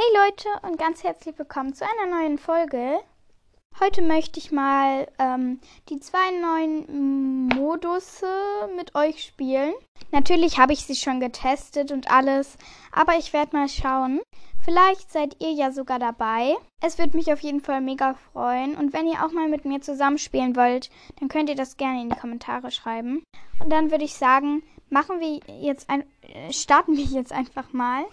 Hey Leute und ganz herzlich willkommen zu einer neuen Folge. Heute möchte ich mal ähm, die zwei neuen Modusse mit euch spielen. Natürlich habe ich sie schon getestet und alles, aber ich werde mal schauen. Vielleicht seid ihr ja sogar dabei. Es würde mich auf jeden Fall mega freuen. Und wenn ihr auch mal mit mir zusammenspielen wollt, dann könnt ihr das gerne in die Kommentare schreiben. Und dann würde ich sagen, machen wir jetzt ein, äh, starten wir jetzt einfach mal.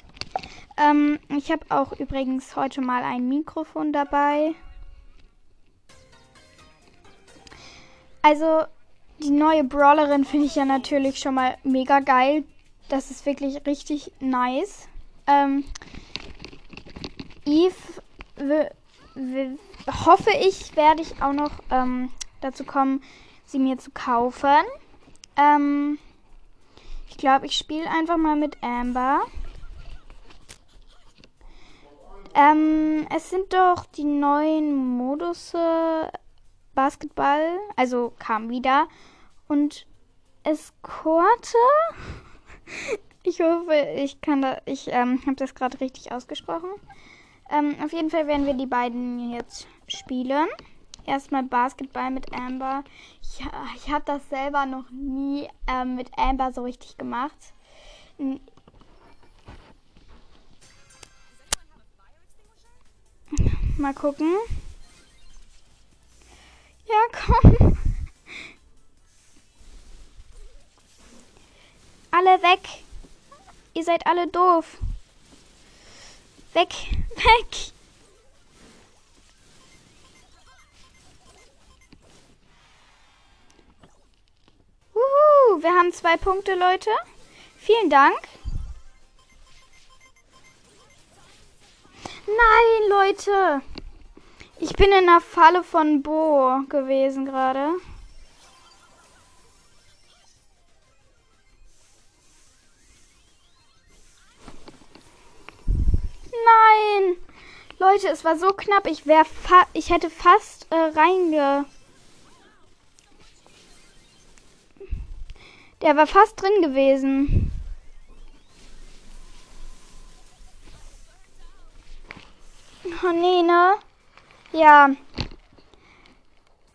Ähm, ich habe auch übrigens heute mal ein Mikrofon dabei. Also, die neue Brawlerin finde ich ja natürlich schon mal mega geil. Das ist wirklich richtig nice. Ähm, Eve hoffe ich, werde ich auch noch ähm, dazu kommen, sie mir zu kaufen. Ähm, ich glaube, ich spiele einfach mal mit Amber. Ähm, es sind doch die neuen Modusse Basketball, also kam wieder. Und Eskorte. ich hoffe, ich kann da, ich ähm, habe das gerade richtig ausgesprochen. Ähm, auf jeden Fall werden wir die beiden jetzt spielen. Erstmal Basketball mit Amber. Ich, ich habe das selber noch nie ähm, mit Amber so richtig gemacht. Mal gucken. Ja, komm. Alle weg. Ihr seid alle doof. Weg, weg. Uhu, wir haben zwei Punkte, Leute. Vielen Dank. Nein, Leute. Ich bin in der Falle von Bo gewesen gerade. Nein! Leute, es war so knapp. Ich wäre ich hätte fast äh, reinge Der war fast drin gewesen. Nee, ne? Ja.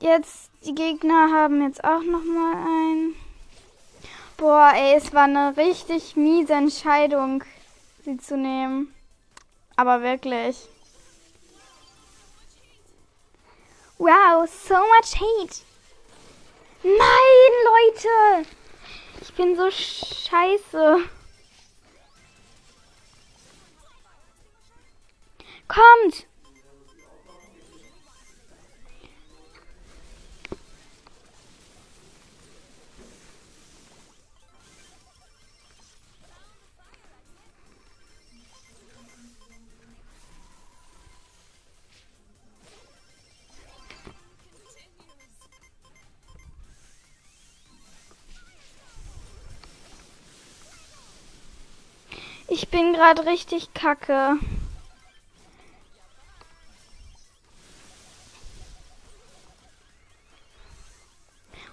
Jetzt, die Gegner haben jetzt auch noch mal ein. Boah, ey, es war eine richtig miese Entscheidung, sie zu nehmen. Aber wirklich. Wow, so much hate. Nein, Leute. Ich bin so scheiße. Kommt! Ich bin gerade richtig kacke.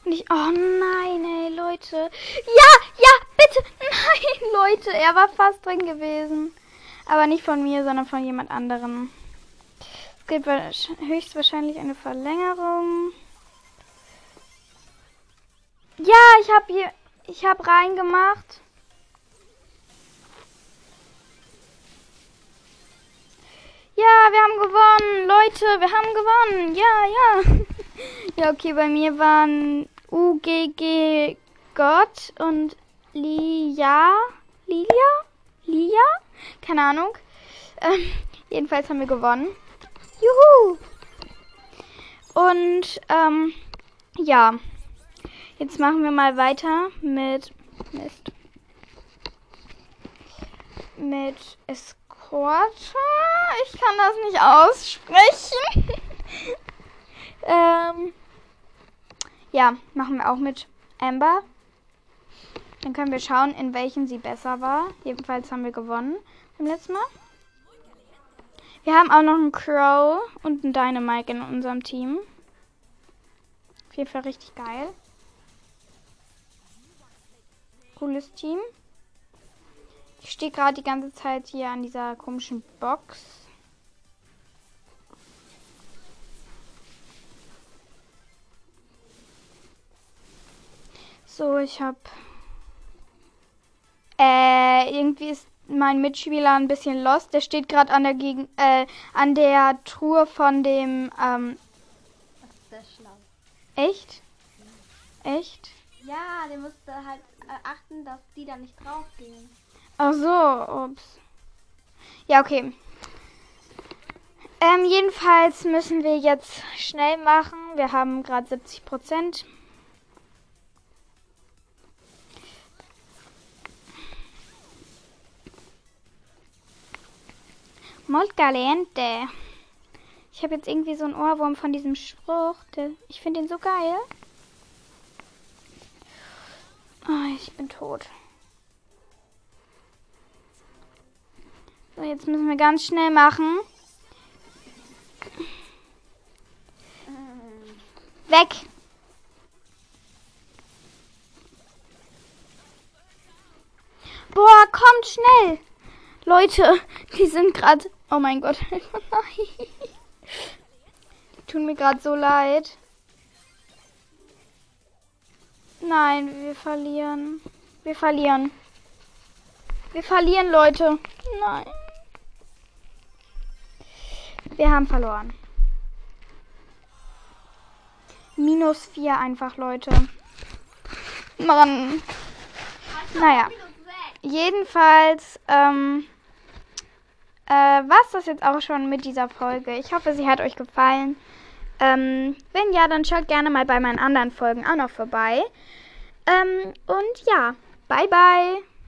Und ich. Oh nein, ey, Leute. Ja, ja, bitte. Nein, Leute. Er war fast drin gewesen. Aber nicht von mir, sondern von jemand anderem. Es gibt höchstwahrscheinlich eine Verlängerung. Ja, ich habe hier. Ich habe reingemacht. Ja, wir haben gewonnen. Leute, wir haben gewonnen. Ja, ja. ja, okay, bei mir waren UGG Gott und Lia. Lilia? Lia? Keine Ahnung. Ähm, jedenfalls haben wir gewonnen. Juhu! Und, ähm, ja. Jetzt machen wir mal weiter mit Mist. Mit es Quarter? Ich kann das nicht aussprechen. ähm, ja, machen wir auch mit Amber. Dann können wir schauen, in welchen sie besser war. Jedenfalls haben wir gewonnen beim letzten Mal. Wir haben auch noch einen Crow und einen Dynamite in unserem Team. Auf jeden Fall richtig geil. Cooles Team. Ich stehe gerade die ganze Zeit hier an dieser komischen Box. So, ich habe äh, irgendwie ist mein Mitspieler ein bisschen lost. Der steht gerade an der Gegen äh, an der Truhe von dem ähm, Das ist schlau. echt? Echt? Ja, der musste halt äh, achten, dass die da nicht draufgehen. Ach so, ups. Ja, okay. Ähm, jedenfalls müssen wir jetzt schnell machen. Wir haben gerade 70 Prozent. Molt caliente. Ich habe jetzt irgendwie so einen Ohrwurm von diesem Spruch. Ich finde den so geil. Oh, ich bin tot. So, jetzt müssen wir ganz schnell machen. Weg. Boah, kommt schnell. Leute, die sind gerade. Oh mein Gott. Nein. Tun mir gerade so leid. Nein, wir verlieren. Wir verlieren. Wir verlieren, Leute. Nein. Wir haben verloren. Minus 4 einfach, Leute. Mann. Naja. Jedenfalls, ähm, äh, war das jetzt auch schon mit dieser Folge. Ich hoffe, sie hat euch gefallen. Ähm, wenn ja, dann schaut gerne mal bei meinen anderen Folgen auch noch vorbei. Ähm, und ja, bye bye.